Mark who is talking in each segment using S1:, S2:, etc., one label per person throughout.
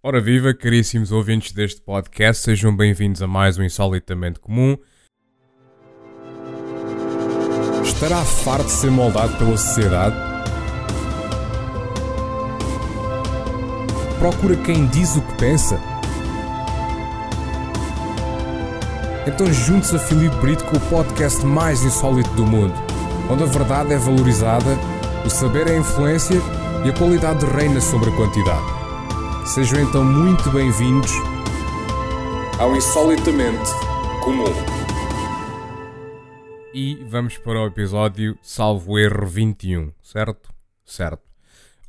S1: Ora viva, caríssimos ouvintes deste podcast, sejam bem-vindos a mais um Insolitamente Comum. Estará farto de ser moldado pela sociedade? Procura quem diz o que pensa? Então junte-se a Filipe Brito com o podcast mais insólito do mundo, onde a verdade é valorizada, o saber é influência e a qualidade reina sobre a quantidade. Sejam então muito bem-vindos ao Insolitamente Comum. E vamos para o episódio Salvo Erro 21, certo? Certo.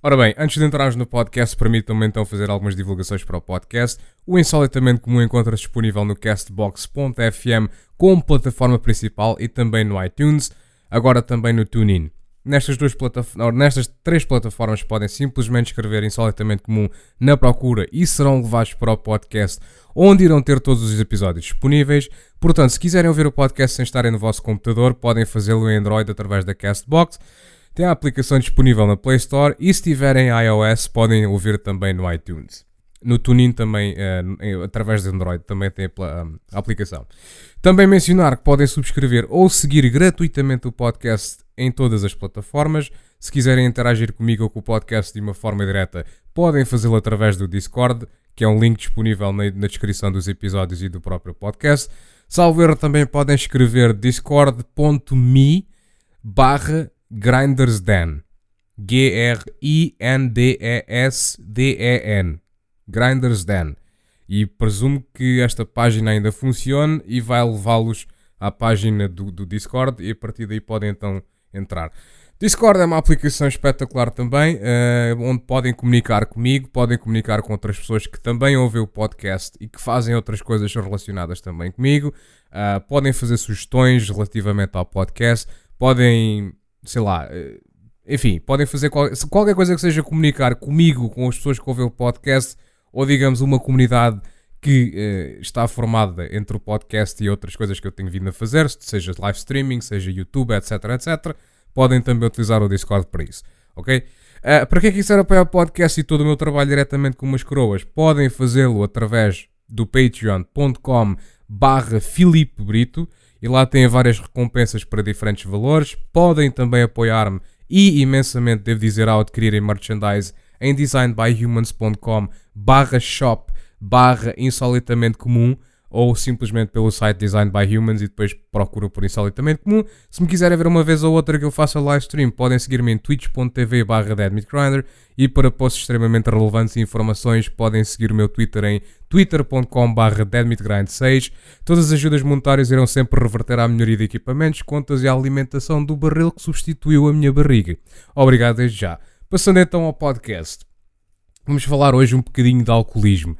S1: Ora bem, antes de entrarmos no podcast, permitam-me então fazer algumas divulgações para o podcast. O Insolitamente Comum encontra-se disponível no castbox.fm como plataforma principal e também no iTunes, agora também no TuneIn. Nestas, duas nestas três plataformas podem simplesmente escrever insolitamente comum na procura e serão levados para o podcast, onde irão ter todos os episódios disponíveis. Portanto, se quiserem ouvir o podcast sem estarem no vosso computador, podem fazê-lo em Android através da Castbox. Tem a aplicação disponível na Play Store e se tiverem iOS, podem ouvir também no iTunes. No TuneIn também, uh, através de Android, também tem a, a, aplicação. Também mencionar que podem subscrever ou seguir gratuitamente o podcast em todas as plataformas. Se quiserem interagir comigo ou com o podcast de uma forma direta, podem fazê-lo através do Discord, que é um link disponível na, na descrição dos episódios e do próprio podcast. Salvo erro, também podem escrever discord.me barra grindersden. G-R-I-N-D-E-S-D-E-N. Grinders Den. E presumo que esta página ainda funcione e vai levá-los à página do, do, Discord e a partir daí podem então entrar. Discord é uma aplicação espetacular também, uh, onde podem comunicar comigo, podem comunicar com outras pessoas que também ouvem o podcast e que fazem outras coisas relacionadas também comigo. Uh, podem fazer sugestões relativamente ao podcast, podem, sei lá, uh, enfim, podem fazer qual, qualquer coisa que seja comunicar comigo, com as pessoas que ouvem o podcast ou digamos uma comunidade que uh, está formada entre o podcast e outras coisas que eu tenho vindo a fazer, seja live streaming, seja YouTube, etc, etc, podem também utilizar o Discord para isso, ok? Uh, para que é era para o podcast e todo o meu trabalho diretamente com umas coroas? Podem fazê-lo através do patreon.com barra Filipe Brito e lá têm várias recompensas para diferentes valores. Podem também apoiar-me e imensamente, devo dizer, ao adquirirem merchandise em designbyhumans.com barra shop barra insolitamente comum ou simplesmente pelo site Design by Humans e depois procura por Insolitamente Comum. Se me quiserem ver uma vez ou outra que eu faça live stream, podem seguir-me em twitch.tv barra e para posts extremamente relevantes e informações podem seguir o meu Twitter em twitter.com barra 6 Todas as ajudas monetárias irão sempre reverter à melhoria de equipamentos, contas e à alimentação do barril que substituiu a minha barriga. Obrigado desde já. Passando então ao podcast. Vamos falar hoje um bocadinho de alcoolismo.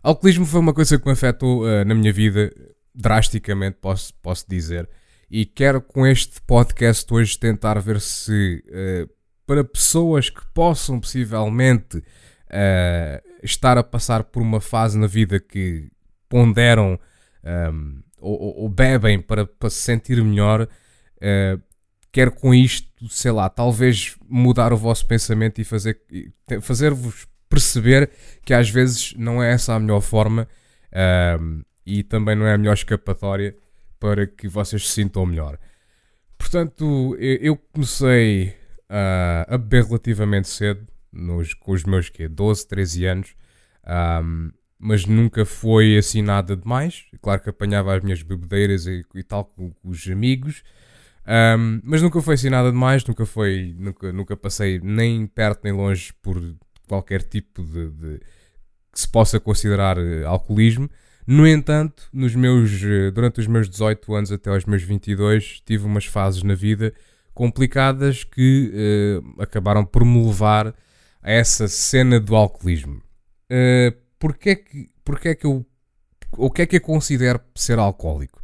S1: Alcoolismo foi uma coisa que me afetou uh, na minha vida drasticamente, posso, posso dizer. E quero com este podcast hoje tentar ver se uh, para pessoas que possam possivelmente uh, estar a passar por uma fase na vida que ponderam um, ehm, ou, ou, bebem para, para se sentir melhor, uh, quero com isto, sei lá, talvez mudar o vosso pensamento e fazer, fazer-vos perceber que às vezes não é essa a melhor forma um, e também não é a melhor escapatória para que vocês se sintam melhor. Portanto, eu comecei uh, a beber relativamente cedo, nos, com os meus quê, 12, 13 anos, um, mas nunca foi assim nada demais. Claro que apanhava as minhas bebedeiras e, e tal com os amigos, um, mas nunca foi assim nada demais, nunca foi, nunca, nunca passei nem perto nem longe por qualquer tipo de, de que se possa considerar uh, alcoolismo. No entanto, nos meus, uh, durante os meus 18 anos até aos meus 22, tive umas fases na vida complicadas que uh, acabaram por me levar a essa cena do alcoolismo. Uh, porquê, que, porquê que eu. O que é que eu considero ser alcoólico?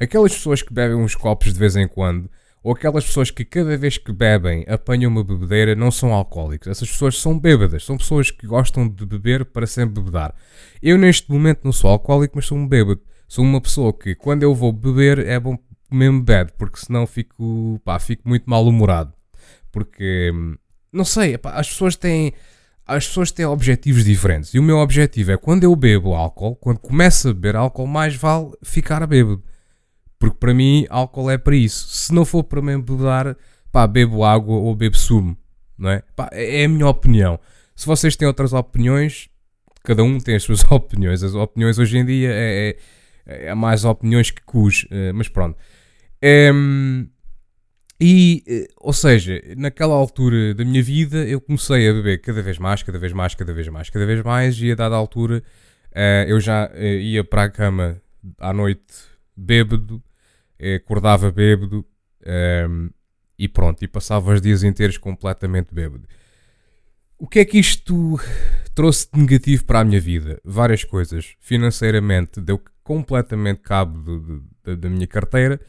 S1: Aquelas pessoas que bebem uns copos de vez em quando, ou aquelas pessoas que cada vez que bebem apanham uma bebedeira, não são alcoólicos. Essas pessoas são bêbadas, são pessoas que gostam de beber para sempre bebedar. Eu neste momento não sou alcoólico, mas sou um bêbado. Sou uma pessoa que quando eu vou beber é bom mesmo bebe, porque senão fico, pá, fico muito mal-humorado. Porque, não sei, pá, as pessoas têm... as pessoas têm objetivos diferentes. E o meu objetivo é quando eu bebo álcool, quando começo a beber álcool, mais vale ficar bêbado. Porque para mim, álcool é para isso. Se não for para me embebedar, pá, bebo água ou bebo sumo. Não é? Pá, é a minha opinião. Se vocês têm outras opiniões, cada um tem as suas opiniões. As opiniões hoje em dia é, é, é mais opiniões que cus. Eh, mas pronto. É, e, eh, ou seja, naquela altura da minha vida eu comecei a beber cada vez mais, cada vez mais, cada vez mais, cada vez mais, e a dada altura uh, eu já ia para a cama à noite bêbado, acordava bêbado ehm, e pronto, e passava os dias inteiros completamente bêbado. O que é que isto trouxe de negativo para a minha vida? Várias coisas. Financeiramente, deu completamente cabo de, de, da minha carteira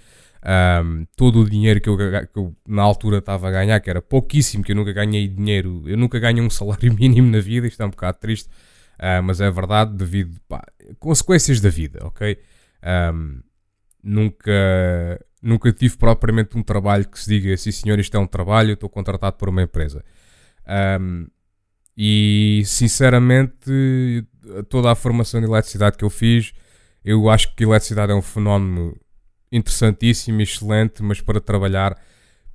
S1: um, todo o dinheiro que eu, que eu, na altura estava a ganhar, que era pouquíssimo, que eu nunca ganhei dinheiro, eu nunca ganhei um salário mínimo na vida, isto é um bocado triste, uh, mas é verdade, devido a consequências da vida, ok? Um, nunca, nunca tive propriamente um trabalho que se diga, sim senhor, isto é um trabalho, eu estou contratado por uma empresa. Um, e sinceramente, toda a formação de eletricidade que eu fiz, eu acho que eletricidade é um fenómeno interessantíssimo, excelente, mas para trabalhar,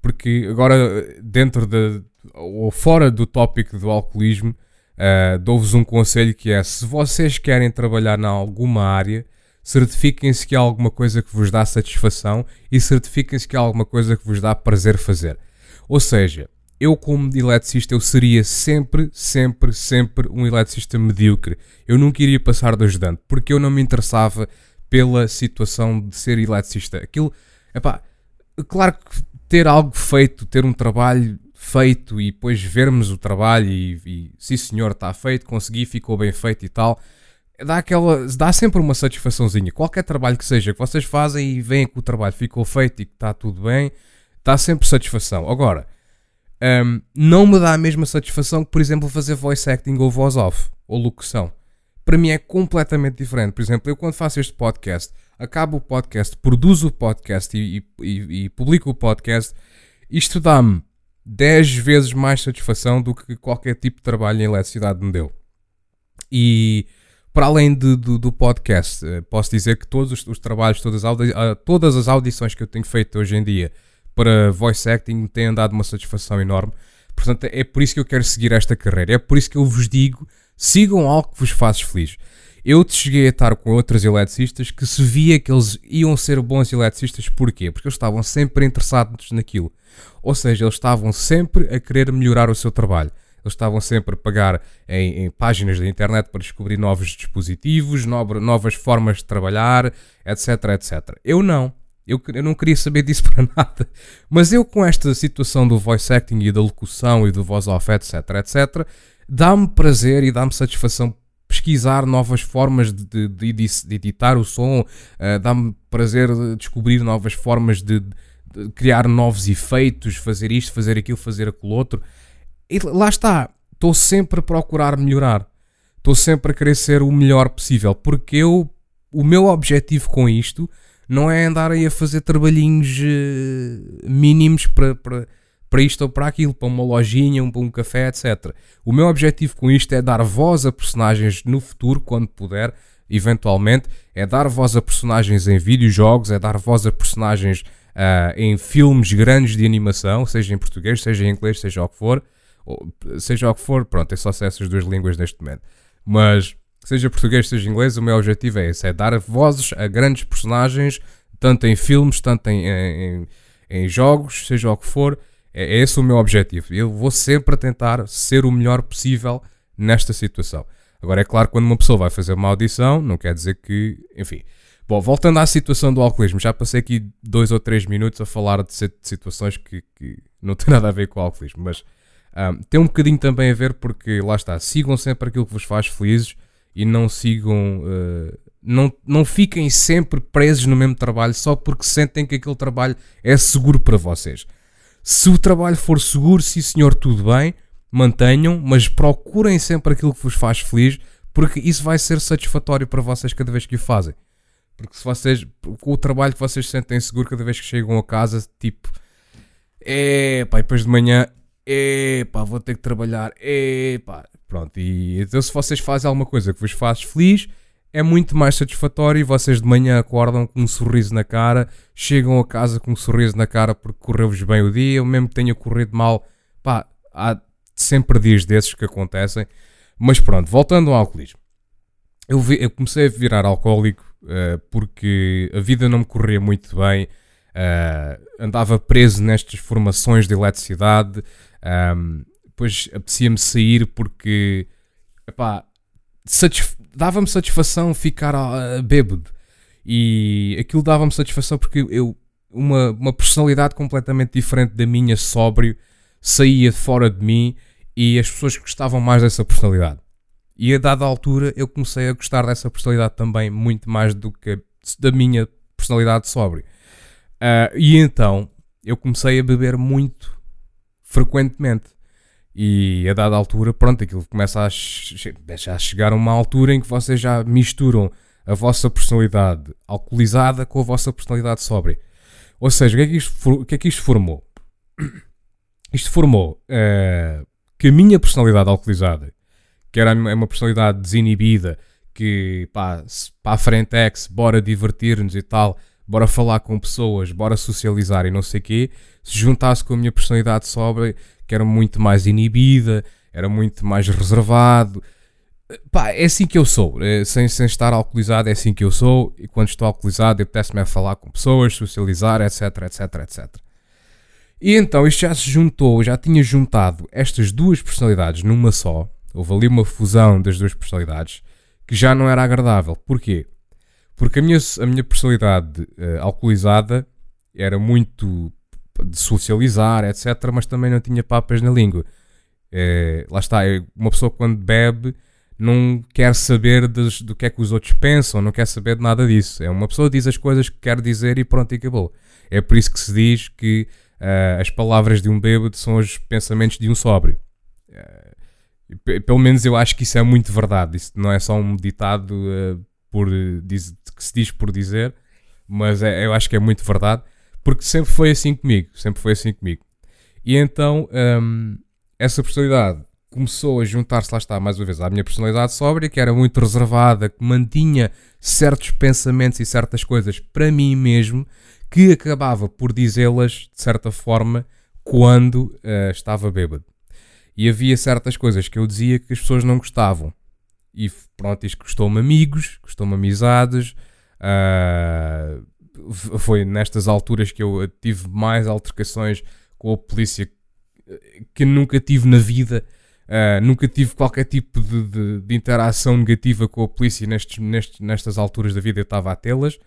S1: porque agora dentro de, ou fora do tópico do alcoolismo, uh, dou-vos um conselho que é, se vocês querem trabalhar em alguma área, certifiquem-se que há alguma coisa que vos dá satisfação e certifiquem-se que há alguma coisa que vos dá prazer fazer. Ou seja, eu como eletricista eu seria sempre, sempre, sempre um eletricista medíocre. Eu nunca iria passar de ajudante, porque eu não me interessava pela situação de ser eletricista. Aquilo, epá, claro que ter algo feito, ter um trabalho feito e depois vermos o trabalho e, e sim senhor, está feito, consegui, ficou bem feito e tal, dá, aquela, dá sempre uma satisfaçãozinha. Qualquer trabalho que seja que vocês fazem e veem que o trabalho ficou feito e que está tudo bem, dá sempre satisfação. Agora, um, não me dá a mesma satisfação que, por exemplo, fazer voice acting ou voz off ou locução para mim é completamente diferente. Por exemplo, eu quando faço este podcast, acabo o podcast, produzo o podcast e, e, e publico o podcast, isto dá-me 10 vezes mais satisfação do que qualquer tipo de trabalho em eletricidade me deu. E para além de, do, do, podcast, eh, posso dizer que todos os, os trabalhos, todas as, ah, todas as audições que eu tenho feito hoje em dia para voice acting me têm dado uma satisfação enorme. Portanto, é por isso que eu quero seguir esta carreira. É por isso que eu vos digo Sigam algo que vos faz feliz. Eu cheguei a estar com outros eletricistas que se via que eles iam ser bons eletricistas. Porquê? Porque eles estavam sempre interessados naquilo. Ou seja, eles estavam sempre a querer melhorar o seu trabalho. Eles estavam sempre a pagar em, em páginas da internet para descobrir novos dispositivos, novas formas de trabalhar, etc, etc. Eu não. Eu, eu não queria saber disso para nada. Mas eu, com esta situação do voice acting e da locução e do voice off, etc, etc, dá-me prazer e dá-me satisfação pesquisar novas formas de, de, de editar o som, uh, dá-me prazer descobrir novas formas de, de, criar novos efeitos, fazer isto, fazer aquilo, fazer aquilo outro. E lá está, estou sempre a procurar melhorar, estou sempre a querer ser o melhor possível, porque eu, o meu objetivo com isto não é andar aí a fazer trabalhinhos uh, mínimos para, para para isto ou para aquilo, para uma lojinha, um, para um café, etc. O meu objetivo com isto é dar voz a personagens no futuro, quando puder, eventualmente, é dar voz a personagens em videojogos, é dar voz a personagens uh, em filmes grandes de animação, seja em português, seja em inglês, seja o que for, ou, seja o que for, pronto, é só essas duas línguas neste momento. Mas, seja português, seja inglês, o meu objetivo é esse, é dar vozes a grandes personagens, tanto em filmes, tanto em, em, em jogos, seja o que for, é, é esse o meu objetivo. Eu vou sempre tentar ser o melhor possível nesta situação. Agora, é claro, quando uma pessoa vai fazer uma audição, não quer dizer que. Enfim. Bom, voltando à situação do alcoolismo, já passei aqui dois ou três minutos a falar de situações que, que não têm nada a ver com o alcoolismo, mas um, tem um bocadinho também a ver porque, lá está, sigam sempre aquilo que vos faz felizes e não sigam. Uh, não, não fiquem sempre presos no mesmo trabalho só porque sentem que aquele trabalho é seguro para vocês. Se o trabalho for seguro, sim senhor, tudo bem, mantenham, mas procurem sempre aquilo que vos faz feliz, porque isso vai ser satisfatório para vocês cada vez que o fazem. Porque se vocês, com o trabalho que vocês sentem seguro cada vez que chegam a casa, tipo, é pá, depois de manhã, é pá, vou ter que trabalhar, é pá, Pronto, e então se vocês fazem alguma coisa que vos faz feliz, é muito mais satisfatório e vocês de manhã acordam com um sorriso na cara, chegam a casa com um sorriso na cara porque correu-vos bem o dia, ou mesmo que tenha corrido mal, pá, há sempre dias desses que acontecem. Mas pronto, voltando ao alcoolismo. Eu, vi, eu comecei a virar alcoólico uh, porque a vida não me corria muito bem, uh, andava preso nestas formações de eletricidade, um, depois apetecia-me sair porque, epá, dava-me satisfação ficar uh, bêbado. E aquilo dava-me satisfação porque eu, uma, uma personalidade completamente diferente da minha, sóbrio, saía fora de mim e as pessoas gostavam mais dessa personalidade. E a dada altura eu comecei a gostar dessa personalidade também muito mais do que da minha personalidade sóbrio. Uh, e então eu comecei a beber muito frequentemente. E a dada altura, pronto, aquilo começa a, a chegar a uma altura em que vocês já misturam a vossa personalidade alcoolizada com a vossa personalidade sóbria. Ou seja, o que é que isto, que é que isto formou? Isto formou uh, que a minha personalidade alcoolizada, que era uma personalidade desinibida, que pá, para a frente é que bora divertir-nos e tal, bora falar com pessoas, bora socializar e não sei o quê, se juntasse com a minha personalidade sóbria, que era muito mais inibida, era muito mais reservado. Pá, é assim que eu sou, é, sem, sem estar alcoolizado, é assim que eu sou, e quando estou alcoolizado, apetece-me a falar com pessoas, socializar, etc, etc, etc. E então isto já se juntou, já tinha juntado estas duas personalidades numa só, houve ali uma fusão das duas personalidades, que já não era agradável. Porquê? Porque a minha, a minha personalidade uh, alcoolizada era muito de socializar, etc., mas também não tinha papas na língua. É, lá está, uma pessoa quando bebe não quer saber dos, do que é que os outros pensam, não quer saber de nada disso. É uma pessoa diz as coisas que quer dizer e pronto, e acabou. É por isso que se diz que uh, as palavras de um bêbado são os pensamentos de um sóbrio. Uh, pelo menos eu acho que isso é muito verdade. Isso não é só um ditado uh, por, diz, que se diz por dizer, mas é, eu acho que é muito verdade porque sempre foi assim comigo, sempre foi assim comigo. E então um, essa personalidade começou a juntar-se, lá está, mais uma vez, à minha personalidade sóbria, que era muito reservada, que mantinha certos pensamentos e certas coisas para mim mesmo, que acabava por dizê-las, de certa forma, quando uh, estava bêbado. E havia certas coisas que eu dizia que as pessoas não gostavam. E pronto, isto custou-me amigos, custou-me amizades, uh, foi nestas alturas que eu tive mais altercações com a polícia que nunca tive na vida. Uh, nunca tive qualquer tipo de, de, de, interação negativa com a polícia nestes, nestes, nestas alturas da vida. Eu estava a tê-las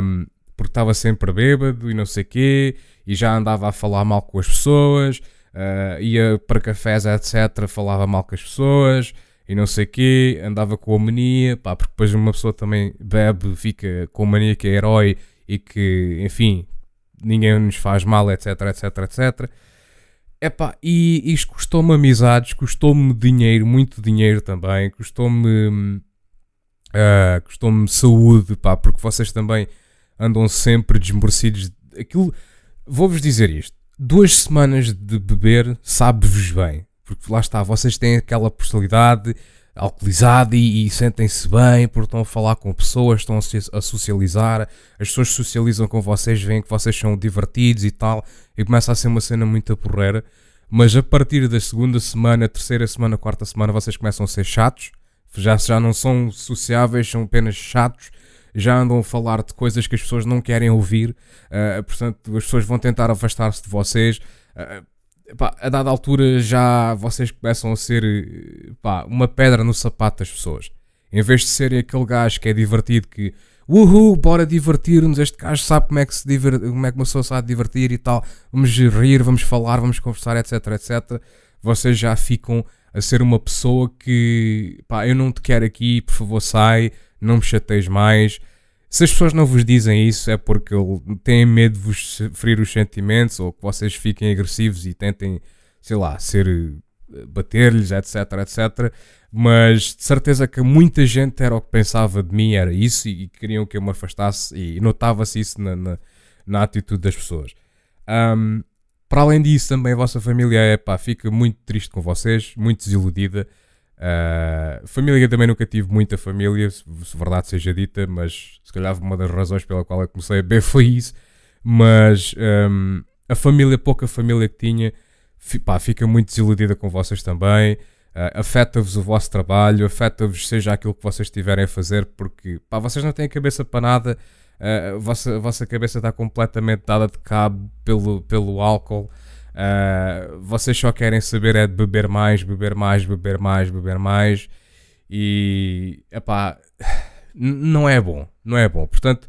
S1: um, porque estava sempre bêbado e não sei quê, e já andava a falar mal com as pessoas, uh, ia para cafés, etc. Falava mal com as pessoas e não sei quê, andava com a mania, pá, porque depois uma pessoa também bebe, fica com a mania que é herói e que, enfim, ninguém nos faz mal, etc, etc, etc. Epá, e isto custou-me amizades, custou-me dinheiro, muito dinheiro também, custou-me uh, custou-me saúde, pá, porque vocês também andam sempre desmorecidos. Aquilo, vou-vos dizer isto, duas semanas de beber sabe-vos bem porque lá está, vocês têm aquela personalidade alcoolizada e, e sentem-se bem porque estão a falar com pessoas, estão a, socializar, as pessoas socializam com vocês, veem que vocês são divertidos e tal, e começa a ser uma cena muito porreira. Mas a partir da segunda semana, terceira semana, quarta semana, vocês começam a ser chatos, já, já não são sociáveis, são apenas chatos, já andam a falar de coisas que as pessoas não querem ouvir, uh, portanto, as pessoas vão tentar afastar-se de vocês. Uh, pá, a dada altura já vocês começam a ser pá, uma pedra no sapato das pessoas. Em vez de serem aquele gajo que é divertido, que uhul, bora divertir-nos, este gajo sabe como é que se divert, como é que uma pessoa sabe divertir e tal, vamos rir, vamos falar, vamos conversar, etc, etc. Vocês já ficam a ser uma pessoa que pá, eu não te quero aqui, por favor sai, não me chateis mais se as pessoas não vos dizem isso é porque têm medo de vos ferir os sentimentos ou que vocês fiquem agressivos e tentem, sei lá, ser eh, bater-lhes, etc, etc. Mas de certeza que muita gente era o que pensava de mim, era isso, e, queriam que eu me afastasse, e notava-se isso na, na, na, atitude das pessoas. Um, para além disso, também a vossa família é, fica muito triste com vocês, muito desiludida. Uh, família também nunca tive muita família, se, verdade seja dita, mas se calhar uma das razões pela qual eu comecei a beber foi isso. Mas um, a família, pouca família que tinha, pá, fica muito desiludida com vocês também. Uh, afeta-vos o vosso trabalho, afeta-vos seja aquilo que vocês estiverem a fazer, porque pá, vocês não têm cabeça para nada, uh, a, vossa, a vossa cabeça está completamente dada de cabo pelo, pelo álcool. Uh, vocês só querem saber é de beber mais, beber mais, beber mais, beber mais. E epá, não é bom, não é bom. Portanto,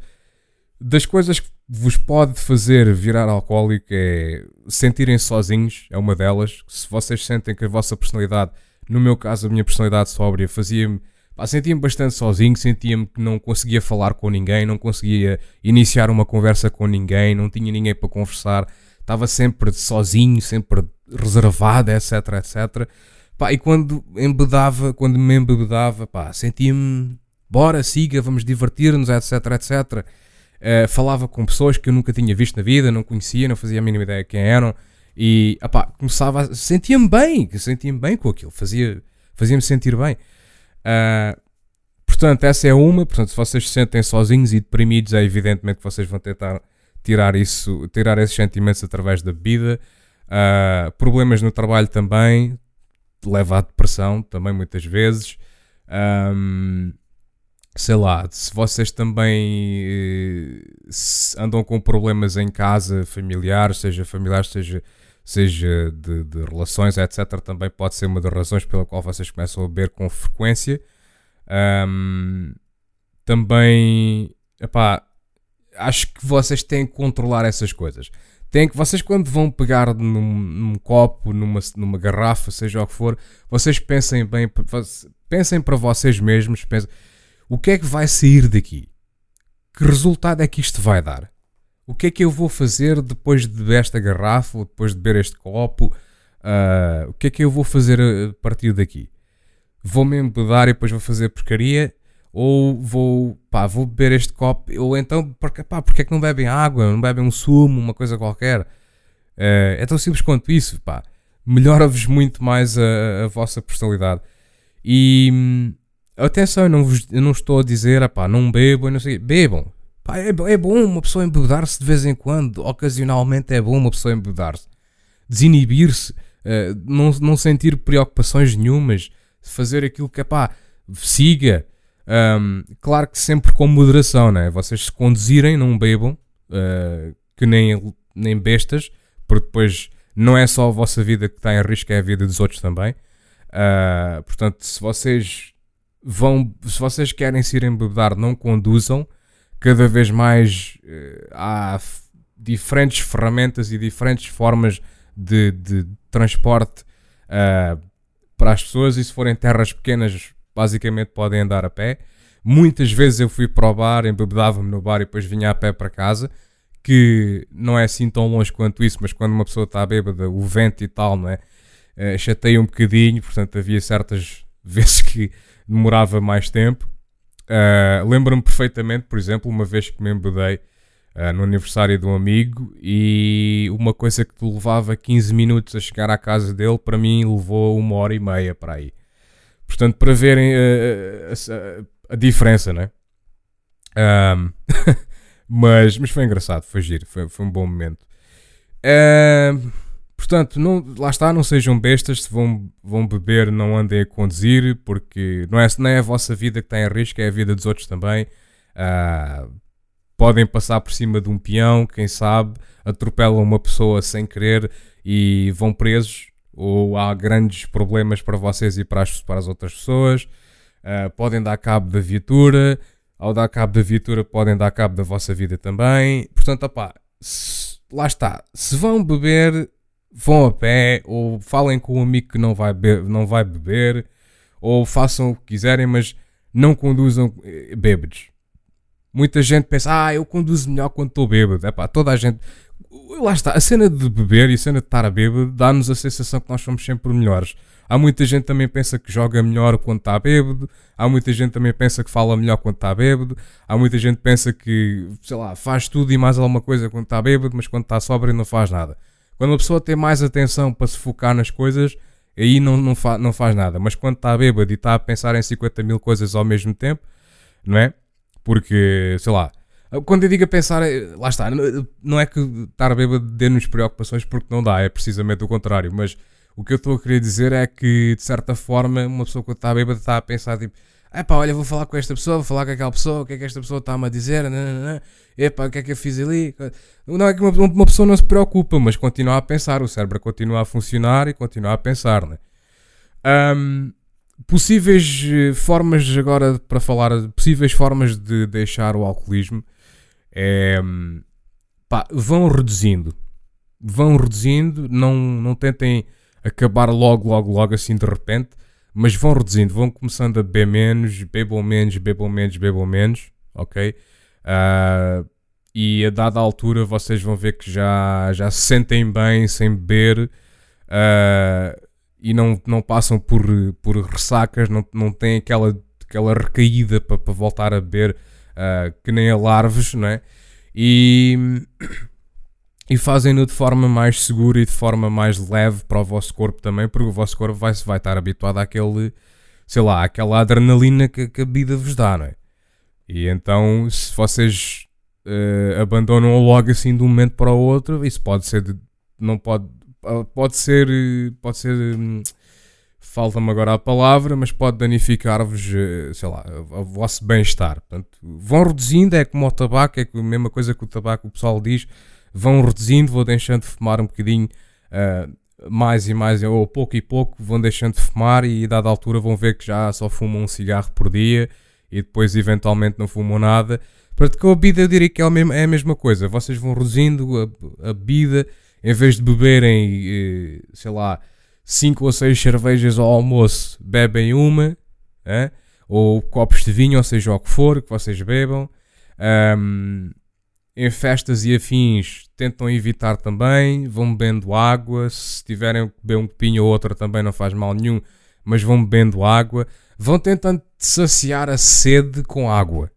S1: das coisas que vos pode fazer virar alcoólico é sentirem sozinhos, é uma delas. Se vocês sentem que a vossa personalidade no meu caso, a minha personalidade sóbria fazia-me. Sentia-me bastante sozinho, sentia-me que não conseguia falar com ninguém, não conseguia iniciar uma conversa com ninguém, não tinha ninguém para conversar, estava sempre sozinho, sempre reservado, etc, etc. Pá, e quando embedava, quando me embebedava, pá, sentia-me, bora, siga, vamos divertir-nos, etc, etc. Uh, falava com pessoas que eu nunca tinha visto na vida, não conhecia, não fazia a mínima ideia quem eram. E opá, começava sentia-me bem, sentia-me bem com aquilo, fazia, fazia-me sentir bem. Uh, portanto, essa é uma. Portanto, se vocês se sentem sozinhos e deprimidos, é evidentemente que vocês vão tentar tirar isso, tirar esses sentimentos através da bebida. Uh, problemas no trabalho também leva à depressão, também muitas vezes. Um, sei lá, se vocês também eh, andam com problemas em casa, familiares, seja familiares, seja seja de, de, relações, etc., também pode ser uma das razões pela qual vocês começam a beber com frequência. Um, também, epá, acho que vocês têm que controlar essas coisas. Têm que, vocês quando vão pegar num, num, copo, numa, numa garrafa, seja o que for, vocês pensem bem, pensem para vocês mesmos, pensem, o que é que vai sair daqui? Que resultado é que isto vai dar? o que é que eu vou fazer depois de beber esta garrafa ou depois de beber este copo? Uh, o que é que eu vou fazer a partir daqui? Vou-me embedar e depois vou fazer porcaria? Ou vou, pá, vou beber este copo? Ou então, porque, pá, porque é que não bebem água? Não bebem um sumo, uma coisa qualquer? Uh, é tão simples quanto isso, pá. Melhora-vos muito mais a, a, vossa personalidade. E hum, atenção, eu não, vos, eu não estou a dizer, pá, não bebam, não sei, bebam, Pá, é, é bom uma pessoa embebedar-se de vez em quando, ocasionalmente é bom uma pessoa embebedar-se. Desinibir-se, uh, não, não sentir preocupações nenhumas, fazer aquilo que pá, siga. Um, claro que sempre com moderação, né? Vocês se conduzirem, não bebam, uh, que nem, nem bestas, porque depois não é só a vossa vida que está em risco, é a vida dos outros também. Uh, portanto, se vocês vão, se vocês querem se ir embebedar, não conduzam cada vez mais uh, há diferentes ferramentas e diferentes formas de, de transporte uh, para as pessoas e se forem terras pequenas basicamente podem andar a pé. Muitas vezes eu fui para o bar, embebedava-me no bar e depois vinha a pé para casa, que não é assim tão longe quanto isso, mas quando uma pessoa está bêbada, o vento e tal, não é? Uh, chateia um bocadinho, portanto havia certas vezes que demorava mais tempo. Uh, Lembro-me perfeitamente, por exemplo, uma vez que me embedei uh, no aniversário de um amigo e uma coisa que tu levava 15 minutos a chegar à casa dele, para mim levou uma hora e meia para aí. Portanto, para verem uh, a, a, diferença, né? Um, mas, mas foi engraçado, foi giro, foi, foi um bom momento. Portanto, não, lá está, não sejam bestas, se vão, vão beber, não andem a conduzir, porque não é, não é a vossa vida que está em risco, é a vida dos outros também. Uh, podem passar por cima de um peão, quem sabe, atropelam uma pessoa sem querer e vão presos, ou há grandes problemas para vocês e para as, para as outras pessoas. Uh, podem dar cabo da viatura, ao dar cabo da viatura, podem dar cabo da vossa vida também. Portanto, opá, se, lá está, se vão beber vão a pé, ou falem com um amigo que não vai, beber, não vai beber, ou façam o que quiserem, mas não conduzam eh, bêbados. Muita gente pensa, ah, eu conduzo melhor quando estou bêbado. Epá, toda a gente. Lá está, a cena de beber e a cena de estar a bêbado dá-nos a sensação que nós somos sempre melhores. Há muita gente também pensa que joga melhor quando está bêbado. Há muita gente também pensa que fala melhor quando está bêbado. Há muita gente pensa que, sei lá, faz tudo e mais alguma coisa quando está bêbado, mas quando está sóbrio não faz nada. Quando a pessoa tem mais atenção para se focar nas coisas, aí não, não, fa não faz nada. Mas quando está bêbado e está a pensar em 50 mil coisas ao mesmo tempo, não é? Porque, sei lá, quando eu digo a pensar, eh, lá está, não é que estar bêbado dê-nos preocupações porque não dá, é precisamente o contrário. Mas o que eu estou a querer dizer é que, de certa forma, uma pessoa quando está bêbada está a pensar tipo Epá, olha, vou falar com esta pessoa, vou falar com aquela pessoa, o que é que esta pessoa está-me a dizer? Nananã. Epá, o que é que eu fiz ali? Não é que uma, uma, pessoa não se preocupa, mas continua a pensar, o cérebro continua a funcionar e continua a pensar, né? Um, possíveis eh, formas agora para falar, possíveis formas de deixar o alcoolismo é pá, vão reduzindo, vão reduzindo, não, não tentem acabar logo, logo, logo assim de repente mas vão reduzindo, vão começando a beber menos, bebam menos, bebam menos, bebam menos, ok? Uh, e a dada altura vocês vão ver que já, já se sentem bem sem beber uh, e não, não passam por, por ressacas, não, não têm aquela, aquela recaída para, para voltar a beber uh, que nem a larves, não é? E e fazem-no de forma mais segura e de forma mais leve para o vosso corpo também, porque o vosso corpo vai, vai estar habituado àquele, sei lá, àquela adrenalina que, que a vida vos dá, não é? E então, se vocês uh, abandonam logo assim de um momento para o outro, isso pode ser, de, não pode, pode ser, pode ser, hum, falta-me agora a palavra, mas pode danificar-vos, uh, sei lá, o vosso bem-estar. Portanto, vão reduzindo, é como o tabaco, é a mesma coisa que o tabaco o pessoal diz, vão reduzindo, vão deixando de fumar um bocadinho uh, mais e mais, ou pouco e pouco, vão deixando de fumar e a dada altura vão ver que já só fumam um cigarro por dia e depois eventualmente não fumam nada. Portanto, com a bebida eu diria que é a mesma, é a mesma coisa. Vocês vão reduzindo a, a bebida, em vez de beberem, eh, sei lá, 5 ou 6 cervejas ao almoço, bebem uma, é? ou copos de vinho, ou seja, o que for que vocês bebam. Um, em festas e afins tentam evitar também, vão bebendo água, se tiverem que beber um copinho ou outra também não faz mal nenhum, mas vão bebendo água, vão tentando saciar a sede com água,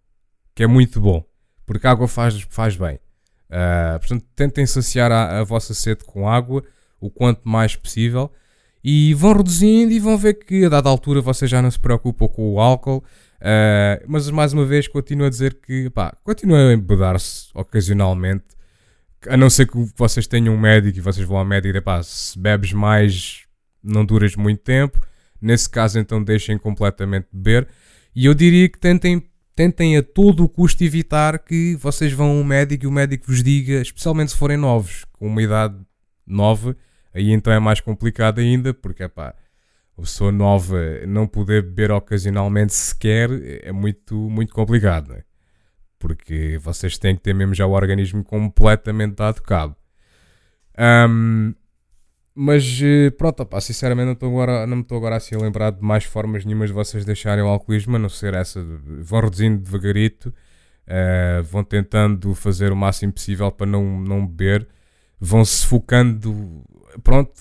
S1: que é muito bom, porque água faz, faz bem. Uh, portanto, tentem saciar a, a vossa sede com água o quanto mais possível e vão reduzindo e vão ver que a dada altura vocês já não se preocupam com o álcool Uh, mas mais uma vez continuo a dizer que pá, continuem a embedar-se ocasionalmente, a não ser que vocês tenham um médico e vocês vão ao médico e pá, se bebes mais não duras muito tempo. Nesse caso, então deixem completamente beber. E eu diria que tentem, tentem a todo o custo evitar que vocês vão ao médico e o médico vos diga, especialmente se forem novos, com uma idade nova, aí então é mais complicado ainda, porque é pá uma pessoa nova não poder beber ocasionalmente sequer é muito, muito complicado, não é? Porque vocês têm que ter mesmo já o organismo completamente dado cabo. Um, mas eh, pronto, opa, sinceramente não, estou agora, não me estou agora assim a lembrar de mais formas nenhumas de vocês deixarem o alcoolismo, a não ser essa. Vão reduzindo devagarito, uh, vão tentando fazer o máximo possível para não, não beber, vão se focando pronto,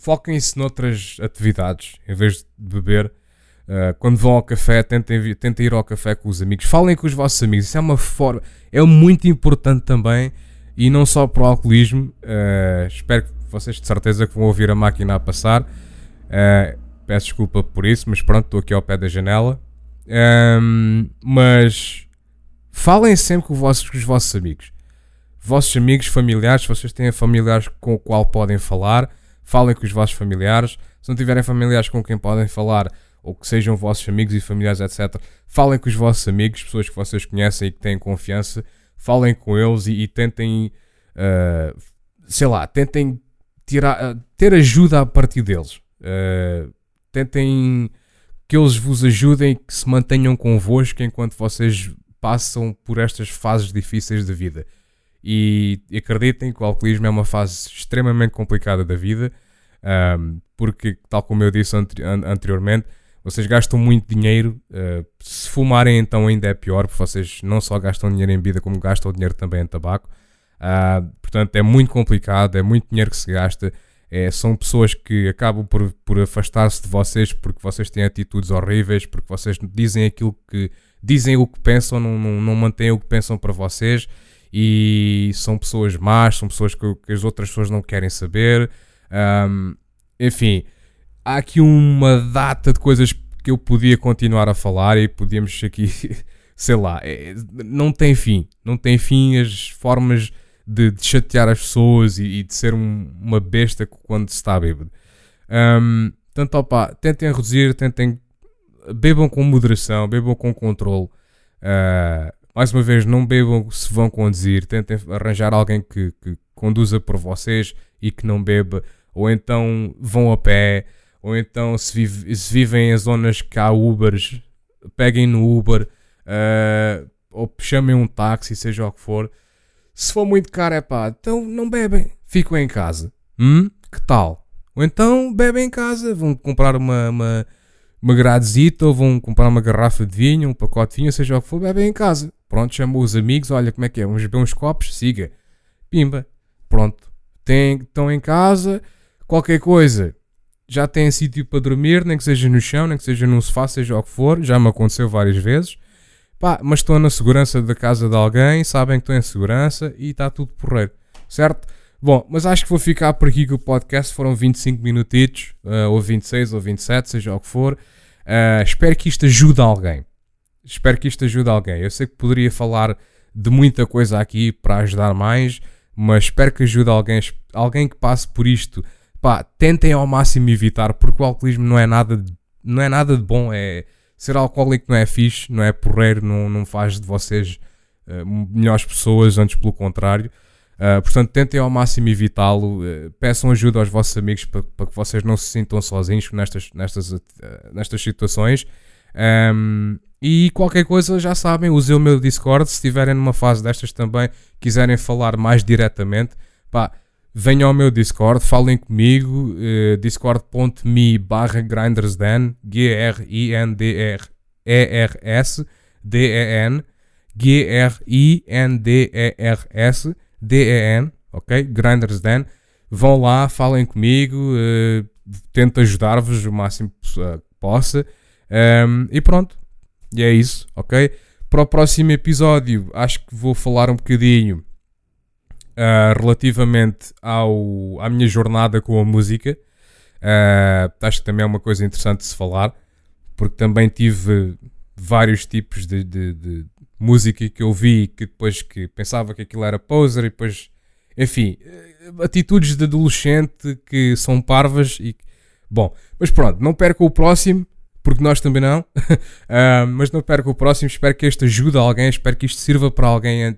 S1: foquem-se noutras atividades em vez de beber. Uh, quando vão ao café, tentem, tentem ir ao café com os amigos, falem com os vossos amigos. Isso é uma forma, é muito importante também e não só para o alcoolismo. Uh, espero que vocês de certeza que vão ouvir a máquina a passar. Uh, peço desculpa por isso, mas pronto, estou aqui ao pé da janela. Um, mas falem sempre com os vossos, com os vossos amigos vossos amigos, familiares, se vocês têm familiares com o qual podem falar, falem com os vossos familiares. Se não tiverem familiares com quem podem falar, ou que sejam vossos amigos e familiares, etc., falem com os vossos amigos, pessoas que vocês conhecem e que têm confiança, falem com eles e, e tentem, uh, sei lá, tentem tirar, uh, ter ajuda a partir deles. Uh, tentem que eles vos ajudem, que se mantenham convosco enquanto vocês passam por estas fases difíceis de vida. E acreditem que o alcoolismo é uma fase extremamente complicada da vida, um, porque, tal como eu disse anteriormente, vocês gastam muito dinheiro. Uh, se fumarem, então ainda é pior, porque vocês não só gastam dinheiro em bebida, como gastam dinheiro também em tabaco. Uh, portanto, é muito complicado, é muito dinheiro que se gasta. É, são pessoas que acabam por, por afastar-se de vocês porque vocês têm atitudes horríveis, porque vocês dizem aquilo que dizem o que pensam, não, não, não mantêm o que pensam para vocês e são pessoas más, são pessoas que, que as outras pessoas não querem saber. Um, enfim, há aqui uma data de coisas que eu podia continuar a falar e podíamos aqui, sei lá, é, não tem fim. Não tem fim as formas de, de chatear as pessoas e, e de ser um, uma besta quando se está bêbado. Um, portanto, opa, tentem reduzir, tentem. Bebam com moderação, bebam com controle. Uh, mais uma vez, não bebam se vão conduzir. Tentem arranjar alguém que, que conduza por vocês e que não beba. Ou então vão a pé. Ou então, se, vive, se vivem em zonas que há Ubers, peguem no Uber. Uh, ou chamem um táxi, seja o que for. Se for muito caro, é pá, então não bebem. Ficam em casa. Hum? Que tal? Ou então bebem em casa, vão comprar uma, uma, uma gradezita ou vão comprar uma garrafa de vinho, um pacote de vinho, seja o que for, bebem em casa. Pronto, chamam os amigos, olha como é que é, vamos beber uns copos, siga. Pimba. Pronto. Tem, estão em casa, qualquer coisa. Já têm sítio para dormir, nem que seja no chão, nem que seja num sofá, seja o que for. Já me aconteceu várias vezes. Pá, mas estão na segurança da casa de alguém, sabem que estão em segurança e está tudo porreiro. Certo? Bom, mas acho que vou ficar por aqui com o podcast. Foram 25 minutitos, uh, ou 26 ou 27, seja o que for. Uh, espero que isto ajude alguém. Espero que isto ajude alguém. Eu sei que poderia falar de muita coisa aqui para ajudar mais, mas espero que ajude alguém, alguém que passe por isto. Pá, tentem ao máximo evitar, porque o alcoolismo não é nada de, não é nada de bom. É, ser alcoólico não é fixe, não é porreiro, não, não faz de vocês uh, melhores pessoas, antes pelo contrário. Uh, portanto, tentem ao máximo evitá-lo. Uh, peçam ajuda aos vossos amigos para, para, que vocês não se sintam sozinhos nestas, nestas, nestas situações. Um, e qualquer coisa já sabem, usem o meu Discord. Se estiverem numa fase destas também, quiserem falar mais diretamente, pá, venham ao meu Discord, falem comigo. discord.me barra grindersdan, G-R-I-N-D-R-E-R-S D-E-N, G-R-I-N-D-E-R-S D-E-N, ok? Grinders Den. Vão lá, falem comigo, uh, tento ajudar-vos o máximo que uh, possa. Um, e pronto, e é isso, ok? Para o próximo episódio, acho que vou falar um bocadinho uh, relativamente ao, à minha jornada com a música. Uh, acho que também é uma coisa interessante de se falar, porque também tive vários tipos de, de, de, música que eu vi que depois que pensava que aquilo era poser e depois, enfim, eh, atitudes de adolescente que são parvas e bom, mas pronto, não perca o próximo porque nós também não, uh, mas não perca o próximo. Espero que este ajude alguém, espero que isto sirva para alguém,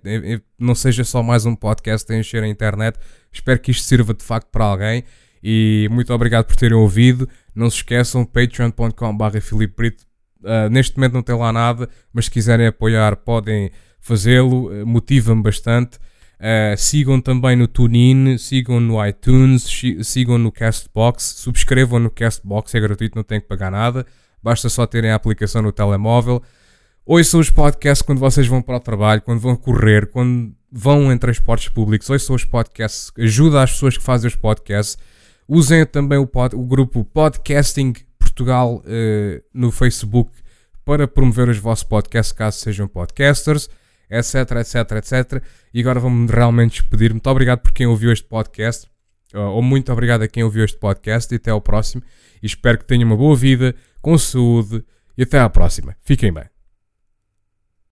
S1: não seja só mais um podcast a encher a internet. Espero que isto sirva de facto para alguém. E muito obrigado por terem ouvido. Não se esqueçam, patreon.com.br Filipe Brito Uh, neste momento não tem lá nada, mas se quiserem apoiar podem fazê-lo, uh, motiva-me bastante. Uh, sigam também no TuneIn, sigam no iTunes, sigam no Castbox, subscrevam no Castbox, é gratuito, não tem que pagar nada, basta só terem a aplicação no telemóvel. Ouçam os podcasts quando vocês vão para o trabalho, quando vão correr, quando vão em transportes públicos, ouçam os podcasts, ajuda as pessoas que fazem os podcasts. Usem também o, pod, o grupo Podcasting Portugal uh, no Facebook para promover os vossos podcasts, caso sejam podcasters, etc, etc, etc. E agora vamos realmente despedir. Muito obrigado por quem ouviu este podcast, uh, ou muito obrigado a quem ouviu este podcast, e até ao próximo. E espero que tenham uma boa vida, com saúde, e até à próxima. Fiquem bem.